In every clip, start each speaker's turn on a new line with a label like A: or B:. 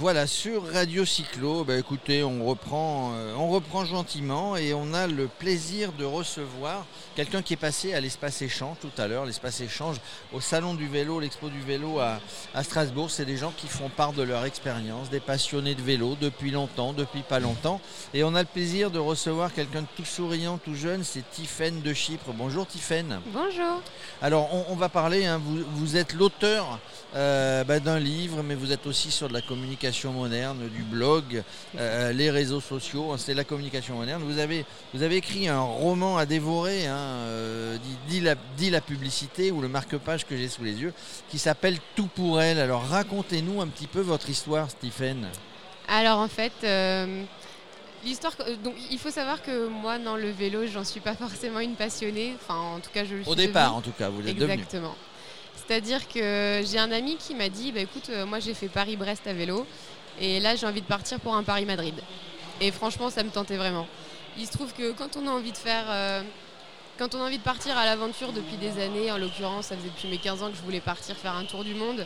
A: Voilà, sur Radio Cyclo, bah, écoutez, on reprend, euh, on reprend gentiment et on a le plaisir de recevoir quelqu'un qui est passé à l'espace échange tout à l'heure, l'espace échange au Salon du vélo, l'expo du vélo à, à Strasbourg. C'est des gens qui font part de leur expérience, des passionnés de vélo depuis longtemps, depuis pas longtemps. Et on a le plaisir de recevoir quelqu'un de tout souriant, tout jeune, c'est Tiffaine de Chypre. Bonjour Tiffaine.
B: Bonjour.
A: Alors on, on va parler, hein, vous, vous êtes l'auteur euh, bah, d'un livre, mais vous êtes aussi sur de la communication moderne, du blog, euh, les réseaux sociaux, c'est la communication moderne. Vous avez, vous avez écrit un roman à dévorer, hein, euh, dit, dit la, dit la publicité ou le marque-page que j'ai sous les yeux, qui s'appelle Tout pour elle. Alors racontez-nous un petit peu votre histoire, Stephen.
B: Alors en fait, euh, l'histoire. Donc il faut savoir que moi, dans le vélo, j'en suis pas forcément une passionnée. Enfin, en tout cas, je le suis.
A: Au départ,
B: devenue.
A: en tout cas, vous êtes devenu.
B: Exactement. C'est-à-dire que j'ai un ami qui m'a dit bah, écoute, euh, moi j'ai fait Paris-Brest à vélo et là j'ai envie de partir pour un Paris-Madrid. Et franchement, ça me tentait vraiment. Il se trouve que quand on a envie de faire. euh, quand on a envie de partir à l'aventure depuis des années, en l'occurrence, ça faisait depuis mes 15 ans que je voulais partir faire un tour du monde,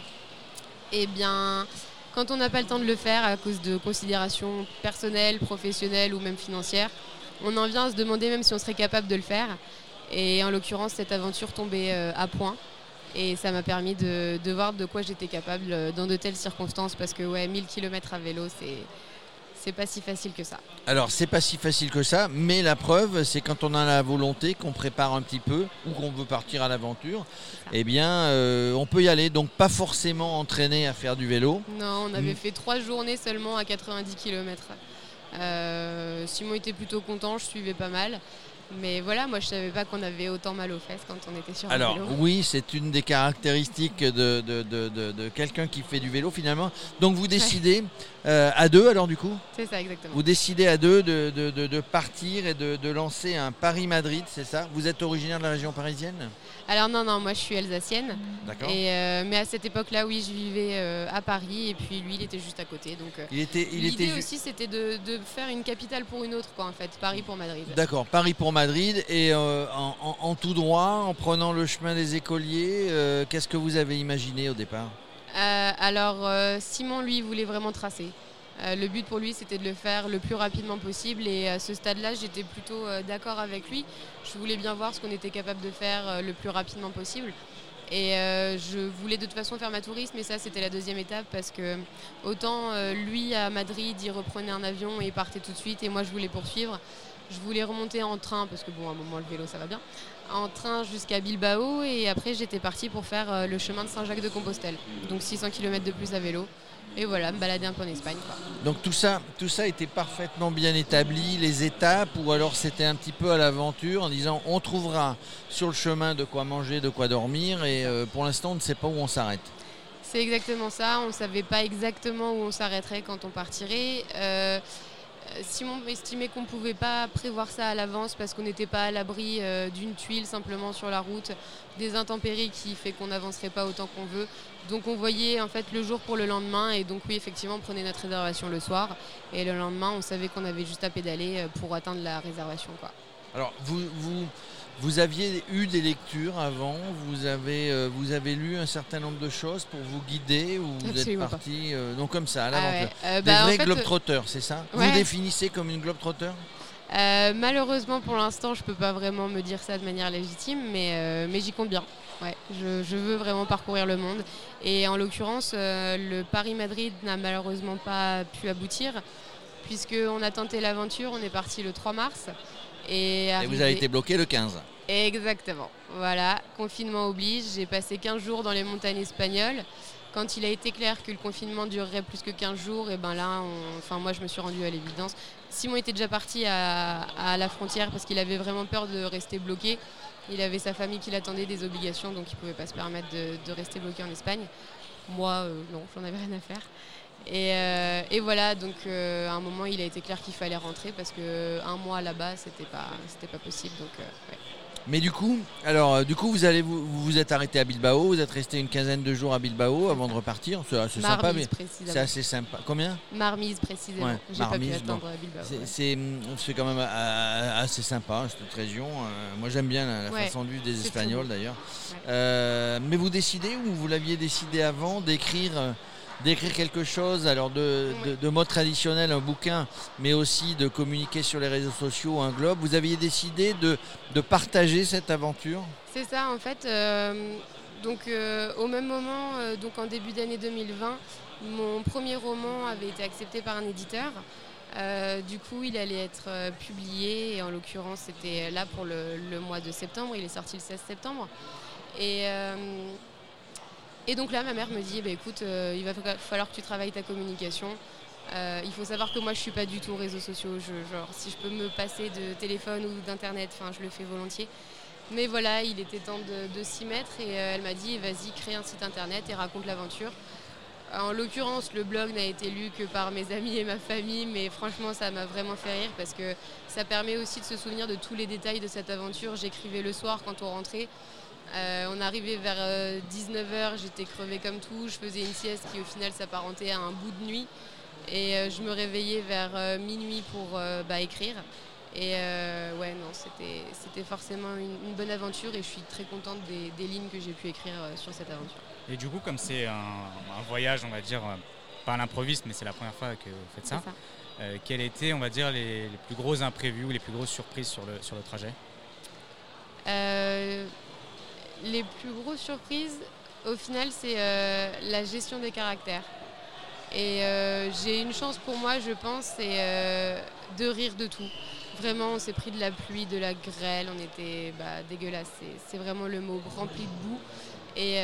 B: eh bien, quand on n'a pas le temps de le faire à cause de considérations personnelles, professionnelles ou même financières, on en vient à se demander même si on serait capable de le faire. Et en l'occurrence, cette aventure tombait euh, à point. Et ça m'a permis de, de voir de quoi j'étais capable euh, dans de telles circonstances. Parce que ouais, 1000 km à vélo, c'est, c'est pas si facile que ça.
A: Alors c'est pas si facile que ça, mais la preuve, c'est quand on a la volonté, qu'on prépare un petit peu ou qu'on veut partir à l'aventure, eh bien euh, on peut y aller. Donc pas forcément entraîné à faire du vélo.
B: Non, on avait
A: Mm.
B: fait trois journées seulement à 90 km. Simon était plutôt content, je suivais pas mal. Mais voilà, moi je savais pas qu'on avait autant mal aux fesses quand on était sur un
A: Alors
B: vélo.
A: oui, c'est une des caractéristiques de, de- de- de- de quelqu'un qui fait du vélo finalement. Donc vous décidez euh, à deux alors du coup
B: C'est ça exactement.
A: Vous décidez à deux de, de- de- de partir et de, de lancer un Paris-Madrid, c'est ça Vous êtes originaire de la région parisienne
B: Alors non, non, moi je suis alsacienne.
A: D'accord
B: Et, euh, mais à cette époque-là, oui, je vivais euh, à Paris et puis lui, il était juste à côté. Donc
A: Il était, il
B: l'idée
A: était
B: aussi, c'était de, de faire une capitale pour une autre, quoi, en fait, Paris pour Madrid.
A: D'accord, Paris pour Madrid et en, en- en tout droit, en prenant le chemin des écoliers, qu'est-ce que vous avez imaginé au départ
B: alors euh, Simon, lui, voulait vraiment tracer. Euh, le but pour lui, c'était de le faire le plus rapidement possible. Et à ce stade-là, j'étais plutôt euh, d'accord avec lui. Je voulais bien voir ce qu'on était capable de faire euh, le plus rapidement possible. Et euh, je voulais de toute façon faire ma tourisme, et ça, c'était la deuxième étape parce que autant euh, lui à Madrid, il reprenait un avion et partait tout de suite, et moi, je voulais poursuivre. Je voulais remonter en train parce que bon, à un moment, le vélo, ça va bien. En train jusqu'à Bilbao, et après, j'étais partie pour faire euh, le chemin de Saint-Jacques-de-Compostelle. Donc 600 km de plus à vélo. Et voilà, me balader un peu en Espagne. quoi.
A: Donc tout ça, tout ça était parfaitement bien établi, les étapes, ou alors c'était un petit peu à l'aventure en disant on trouvera sur le chemin de quoi manger, de quoi dormir, et euh, pour l'instant on ne sait pas où on s'arrête.
B: C'est exactement ça. On ne savait pas exactement où on s'arrêterait quand on partirait. Euh, Simon estimait qu'on ne pouvait pas prévoir ça à l'avance parce qu'on n'était pas à l'abri euh, d'une tuile simplement sur la route, des intempéries qui fait qu'on n'avancerait pas autant qu'on veut. Donc on voyait en fait le jour pour le lendemain et donc oui effectivement on prenait notre réservation le soir et le lendemain on savait qu'on avait juste à pédaler euh, pour atteindre la réservation quoi.
A: Alors vous, vous, vous aviez eu des lectures avant, vous avez, euh, vous avez lu un certain nombre de choses pour vous guider, ou vous êtes
B: Absolument
A: parti euh, donc comme ça à
B: Ah
A: l'aventure
B: ouais, euh,
A: Des
B: bah,
A: vrais globetrotters, c'est ça? Vous définissez comme une globetrotter
B: Euh, malheureusement, pour l'instant, je peux pas vraiment me dire ça de manière légitime, mais, euh, mais j'y compte bien. Ouais, je, je veux vraiment parcourir le monde. Et en l'occurrence, euh, le Paris-Madrid n'a malheureusement pas pu aboutir, puisqu'on a tenté l'aventure, on est parti le 3 mars. Et,
A: Et vous avez été bloqué le 15.
B: Exactement. Voilà, confinement oblige. J'ai passé 15 jours dans les montagnes espagnoles. Quand il a été clair que le confinement durerait plus que 15 jours, et ben là, on- enfin moi je me suis rendue à l'évidence. Simon était déjà parti à, à la frontière parce qu'il avait vraiment peur de rester bloqué. Il avait sa famille qui l'attendait, des obligations, donc il ne pouvait pas se permettre de, de rester bloqué en Espagne. Moi, euh, non, j'en avais rien à faire. Et, euh, et voilà, donc euh, à un moment, il a été clair qu'il fallait rentrer parce que un mois là-bas, c'était pas, c'était pas possible. Donc, euh, ouais.
A: Mais du coup, alors du coup, vous allez vous vous êtes arrêté à Bilbao, vous êtes resté une quinzaine de jours à Bilbao avant de repartir. C'est assez sympa, mais c'est assez sympa. Combien?
B: Marmise précisément.
A: Ouais,
B: J'ai pas pu attendre à Bilbao.
A: C'est-
B: ouais.
A: C'est quand même assez sympa cette région. Moi j'aime bien la, la façon de vivre des Espagnols d'ailleurs. Mais vous décidez ou vous l'aviez décidé avant d'écrire d'écrire quelque chose, alors de,
B: Oui.
A: de, de mode traditionnel, un bouquin, mais aussi de communiquer sur les réseaux sociaux, un globe. Vous aviez décidé de, de partager cette aventure?
B: C'est ça, en fait. euh, donc, euh, au même moment, euh, donc en début d'année 2020, mon premier roman avait été accepté par un éditeur. Du coup, il allait être publié, et en l'occurrence, c'était là pour le, le mois de septembre. Il est sorti le 16 septembre. Et, et donc là, ma mère me dit bah, écoute, euh, il va fa- falloir que tu travailles ta communication. Euh, il faut savoir que moi, je suis pas du tout aux réseaux sociaux. Genre, si je peux me passer de téléphone ou d'internet, je le fais volontiers. Mais voilà, il était temps de, de s'y mettre et euh, elle m'a dit vas-y, crée un site internet et raconte l'aventure. En l'occurrence, le blog n'a été lu que par mes amis et ma famille, mais franchement, ça m'a vraiment fait rire parce que ça permet aussi de se souvenir de tous les détails de cette aventure. J'écrivais le soir quand on rentrait. Euh, on arrivait vers 19h, j'étais crevée comme tout. Je faisais une sieste qui, au final, s'apparentait à un bout de nuit. Et euh, je me réveillais vers euh, minuit pour euh, bah, écrire. Et euh, ouais, non, c'était c'était forcément une, une bonne aventure et je suis très contente des, des lignes que j'ai pu écrire euh, sur cette aventure.
C: Et du coup, comme c'est un, un voyage, on va dire, euh, pas à l'improviste, mais c'est la première fois que vous faites ça,
B: ça.
C: euh, quels étaient, on va dire, les, les plus gros imprévus ou les plus grosses surprises sur le, sur le trajet?
B: Euh, les plus grosses surprises, au final, c'est euh, la gestion des caractères. Et euh, j'ai une chance pour moi, je pense, c'est euh, de rire de tout. Vraiment, on s'est pris de la pluie, de la grêle, on était bah, dégueulasse. C'est- vraiment le mot rempli de boue. Et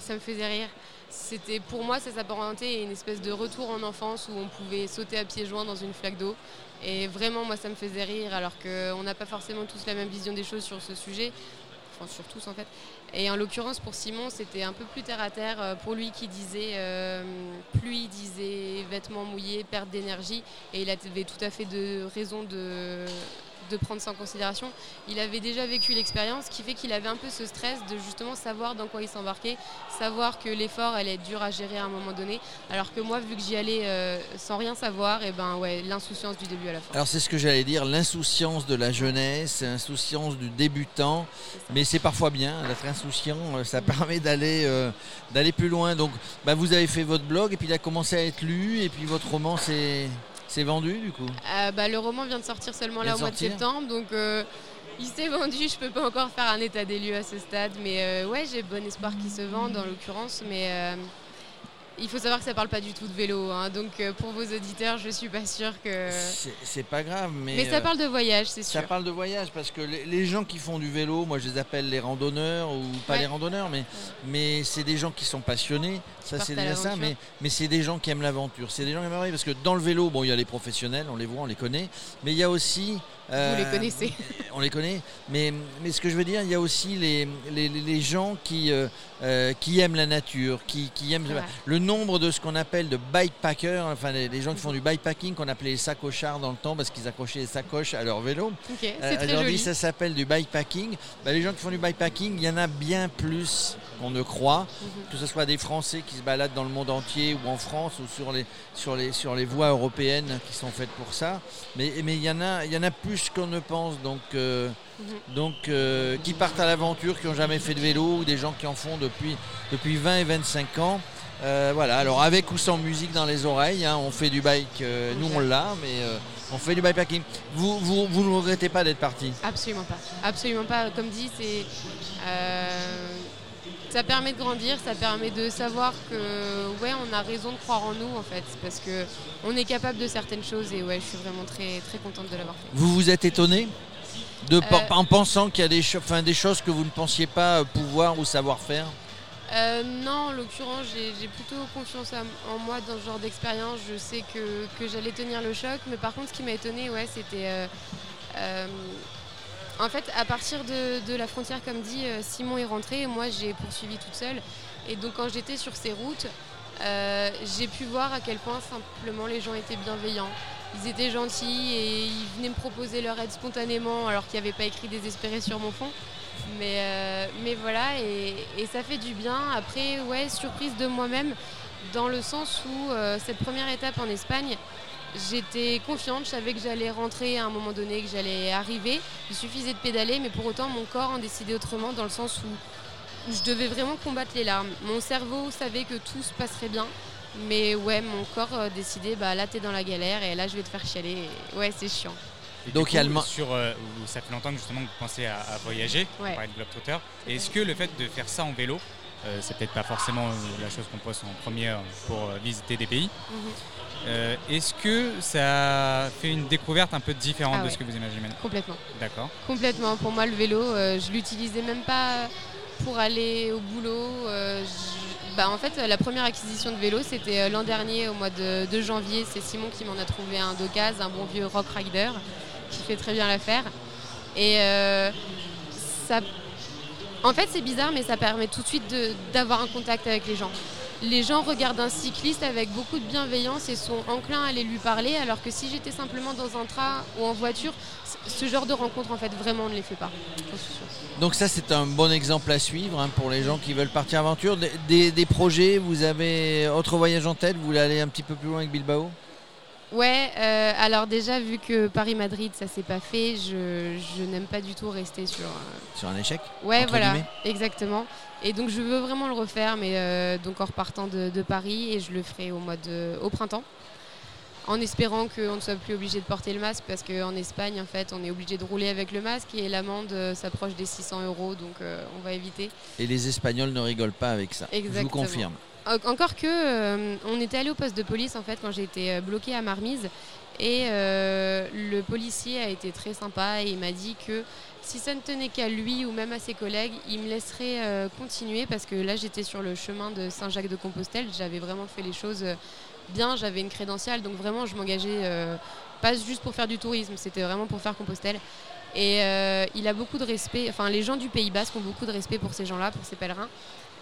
B: ça me faisait rire. C'était pour moi, ça s'apparentait à une espèce de retour en enfance où on pouvait sauter à pieds joints dans une flaque d'eau. Et vraiment, moi, ça me faisait rire, alors qu'on n'a pas forcément tous la même vision des choses sur ce sujet. Enfin, sur tous, en fait. Et en l'occurrence, pour Simon, c'était un peu plus terre à terre. Euh, Pour lui, qui disait euh, pluie, disait vêtements mouillés, perte d'énergie. Et il avait tout à fait de raison de, de prendre ça en considération. Il avait déjà vécu l'expérience, qui fait qu'il avait un peu ce stress de justement savoir dans quoi il s'embarquait, savoir que l'effort allait être dur à gérer à un moment donné. Alors que moi, vu que j'y allais euh, sans rien savoir, et ben ouais, l'insouciance du début à la fin.
A: Alors c'est ce que j'allais dire, l'insouciance de la jeunesse, l'insouciance du débutant,
B: C'est
A: mais c'est parfois bien d'être insouciant, euh, ça permet d'aller euh, d'aller plus loin. Donc bah, vous avez fait votre blog et puis il a commencé à être lu et puis votre roman s'est s'est vendu du coup?
B: Euh, bah, le roman vient de sortir seulement là au mois de septembre, donc euh, il s'est vendu. Je peux pas encore faire un état des lieux à ce stade, mais euh, ouais, j'ai bon espoir qu'il se vende en l'occurrence. Mais euh, il faut savoir que ça parle pas du tout de vélo, hein, donc euh, pour vos auditeurs, je suis pas sûre que.
A: C'est- pas grave, mais,
B: Mais ça
A: euh,
B: parle de voyage, c'est
A: ça
B: sûr.
A: parle de voyage parce que les, les gens qui font du vélo, moi je les appelle les randonneurs ou pas
B: Ouais.
A: les randonneurs, mais, mais c'est des gens qui sont passionnés, ça c'est déjà ça, mais, mais c'est des gens qui aiment l'aventure, c'est des gens qui aiment l'aventure parce que dans le vélo, bon il y a les professionnels, on les voit, on les connaît, mais il y a aussi...
B: Vous
A: euh,
B: les connaissez.
A: on les connaît, mais, mais ce que je veux dire, il y a aussi les, les, les- gens qui, euh, euh, qui aiment la nature, qui, qui aiment le nombre de ce qu'on appelle de bikepackers, enfin les, les gens qui font du bikepacking, qu'on appelait les sacochards dans le temps parce qu'ils accrochaient les sacoches à leur vélo.
B: Ok, c'est
A: Euh,
B: très
A: Aujourd'hui, ça s'appelle du bikepacking. Bah, les gens qui font du bikepacking, il y en a bien plus qu'on ne croit,
B: Mhm.
A: que ce soit des Français qui se baladent dans le monde entier ou en France ou sur les, sur les, sur les voies européennes qui sont faites pour ça. Mais, mais il, y en a, il y en a plus qu'on ne pense, donc, euh,
B: Mhm.
A: donc euh, qui partent à l'aventure, qui n'ont jamais fait de vélo ou des gens qui en font depuis, depuis 20 et 25 ans. Euh, voilà, alors avec ou sans musique dans les oreilles, hein, on fait du bike, euh, nous on l'a, mais euh, on fait du bikepacking. Vous, vous, vous ne regrettez pas d'être parti?
B: Absolument pas. Absolument pas. Comme dit, c'est. Ça permet de grandir, ça permet de savoir que ouais, on a raison de croire en nous en fait, parce que on est capable de certaines choses et ouais, je suis vraiment très très contente de l'avoir fait.
A: Vous vous êtes étonné de,
B: Euh,
A: en pensant qu'il y a des, cho- enfin, des choses que vous ne pensiez pas euh, pouvoir ou savoir faire?
B: Euh, non, en l'occurrence, j'ai plutôt confiance en- moi dans ce genre d'expérience. Je sais que, que j'allais tenir le choc, mais par contre, ce qui m'a étonné, ouais, c'était. euh, en fait, à partir de, la frontière, comme dit, euh, Simon est rentré, moi j'ai poursuivi toute seule. Et donc, quand j'étais sur ces routes, euh, j'ai pu voir à quel point simplement les gens étaient bienveillants. Ils étaient gentils et ils venaient me proposer leur aide spontanément alors qu'il n'y avait pas écrit désespéré sur mon fond. Mais, euh, voilà, et, ça fait du bien. Après, ouais, surprise de moi-même, dans le sens où cette première étape en Espagne, j'étais confiante, je savais que j'allais rentrer à un moment donné, que j'allais arriver. Il suffisait de pédaler, mais pour autant, mon corps en décidait autrement, dans le sens où je devais vraiment combattre les larmes. Mon cerveau savait que tout se passerait bien. Mais ouais, mon corps euh, décidait, bah là t'es dans la galère et là je vais te faire chialer. Et ouais, c'est chiant.
C: Et
A: Donc,
C: du
A: il y a
C: coup,
A: le ma-
C: sur, euh, ça fait longtemps que justement que vous pensez à, à voyager,
B: Ouais.
C: on de Globetrotter. Est-ce que le fait de faire ça en vélo, euh, c'est peut-être pas forcément euh, la chose qu'on pose en première pour euh, visiter des pays,
B: Mhm.
C: euh, est-ce que ça fait une découverte un peu différente
B: Ah
C: de ce que vous imaginez
B: Complètement.
C: D'accord.
B: Complètement. Pour moi, le vélo, euh, je l'utilisais même pas pour aller au boulot. je- bah, en fait, la première acquisition de vélo, c'était l'an dernier, au mois de, de janvier. C'est Simon qui m'en a trouvé un d'occasion, un bon vieux Rock Rider, qui fait très bien l'affaire. Et ça. En fait, c'est bizarre, mais ça permet tout de suite d'avoir un contact avec les gens. Les gens regardent un cycliste avec beaucoup de bienveillance et sont enclins à aller lui parler, alors que si j'étais simplement dans un train ou en voiture, ce genre de rencontre, en fait, vraiment, on ne les fait pas.
A: Donc ça c'est un bon exemple à suivre hein, pour les gens qui veulent partir aventure. Des- des projets, vous avez autre voyage en tête Vous voulez aller un petit peu plus loin avec Bilbao?
B: Ouais, euh, alors déjà, vu que Paris-Madrid, ça s'est pas fait, je, je n'aime pas du tout rester sur. euh,
A: Sur un échec
B: Ouais, voilà,
A: guillemets.
B: exactement. Et donc, je veux vraiment le refaire, mais euh, donc en repartant de, de Paris, et je le ferai au, mois de, au printemps. En espérant qu'on ne soit plus obligé de porter le masque, parce qu'en Espagne, en fait, on est obligé de rouler avec le masque et l'amende s'approche des 600 euros, donc on va éviter.
A: Et les Espagnols ne rigolent pas avec ça. Je vous
B: Exactement.
A: confirme.
B: En- Encore que, euh, on était allé au poste de police en fait quand j'ai été euh, bloquée à Marmise. Et euh, le policier a été très sympa et il m'a dit que si ça ne tenait qu'à lui ou même à ses collègues, il me laisserait continuer parce que là j'étais sur le chemin de Saint-Jacques-de-Compostelle, j'avais vraiment fait les choses bien, j'avais une crédentiale. Donc vraiment je m'engageais pas juste pour faire du tourisme, c'était vraiment pour faire Compostelle. Et euh, il a beaucoup de respect, enfin les gens du Pays Basque ont beaucoup de respect pour ces gens-là, pour ces pèlerins.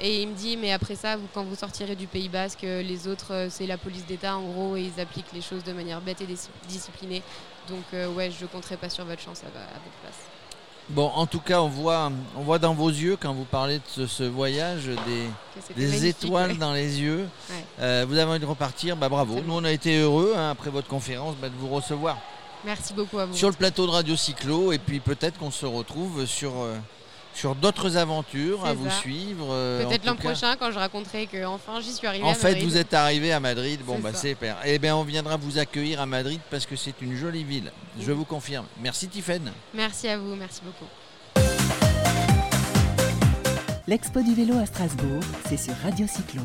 B: Et il me dit, mais après ça, vous, quand vous sortirez du Pays Basque, euh, les autres, euh, c'est la police d'État en gros, et ils appliquent les choses de manière bête et dis- disciplinée. Donc euh, ouais, je compterai pas sur votre chance à, à votre place.
A: Bon, en tout cas, on voit, on voit dans vos yeux, quand vous parlez de ce, ce voyage, des, étoiles
B: ouais.
A: dans les yeux.
B: Ouais.
A: Euh, vous avez envie de repartir, bah bravo. Nous, on a été heureux, hein, après votre conférence, bah, de vous recevoir
B: Merci beaucoup à vous.
A: sur le plateau de Radio Cyclo. Et puis peut-être qu'on se retrouve sur, euh, sur d'autres aventures à vous suivre. euh,
B: Peut-être l'an prochain, quand je raconterai que enfin j'y suis arrivée.
A: En
B: à
A: fait,
B: Madrid.
A: vous êtes arrivé à Madrid. Bon, bah c'est super. Eh bien, on viendra vous accueillir à Madrid parce que c'est une jolie ville. Je vous confirme. Merci, Tiffaine.
B: Merci à vous, merci beaucoup.
D: L'expo du vélo à Strasbourg, c'est sur Radio Cyclo.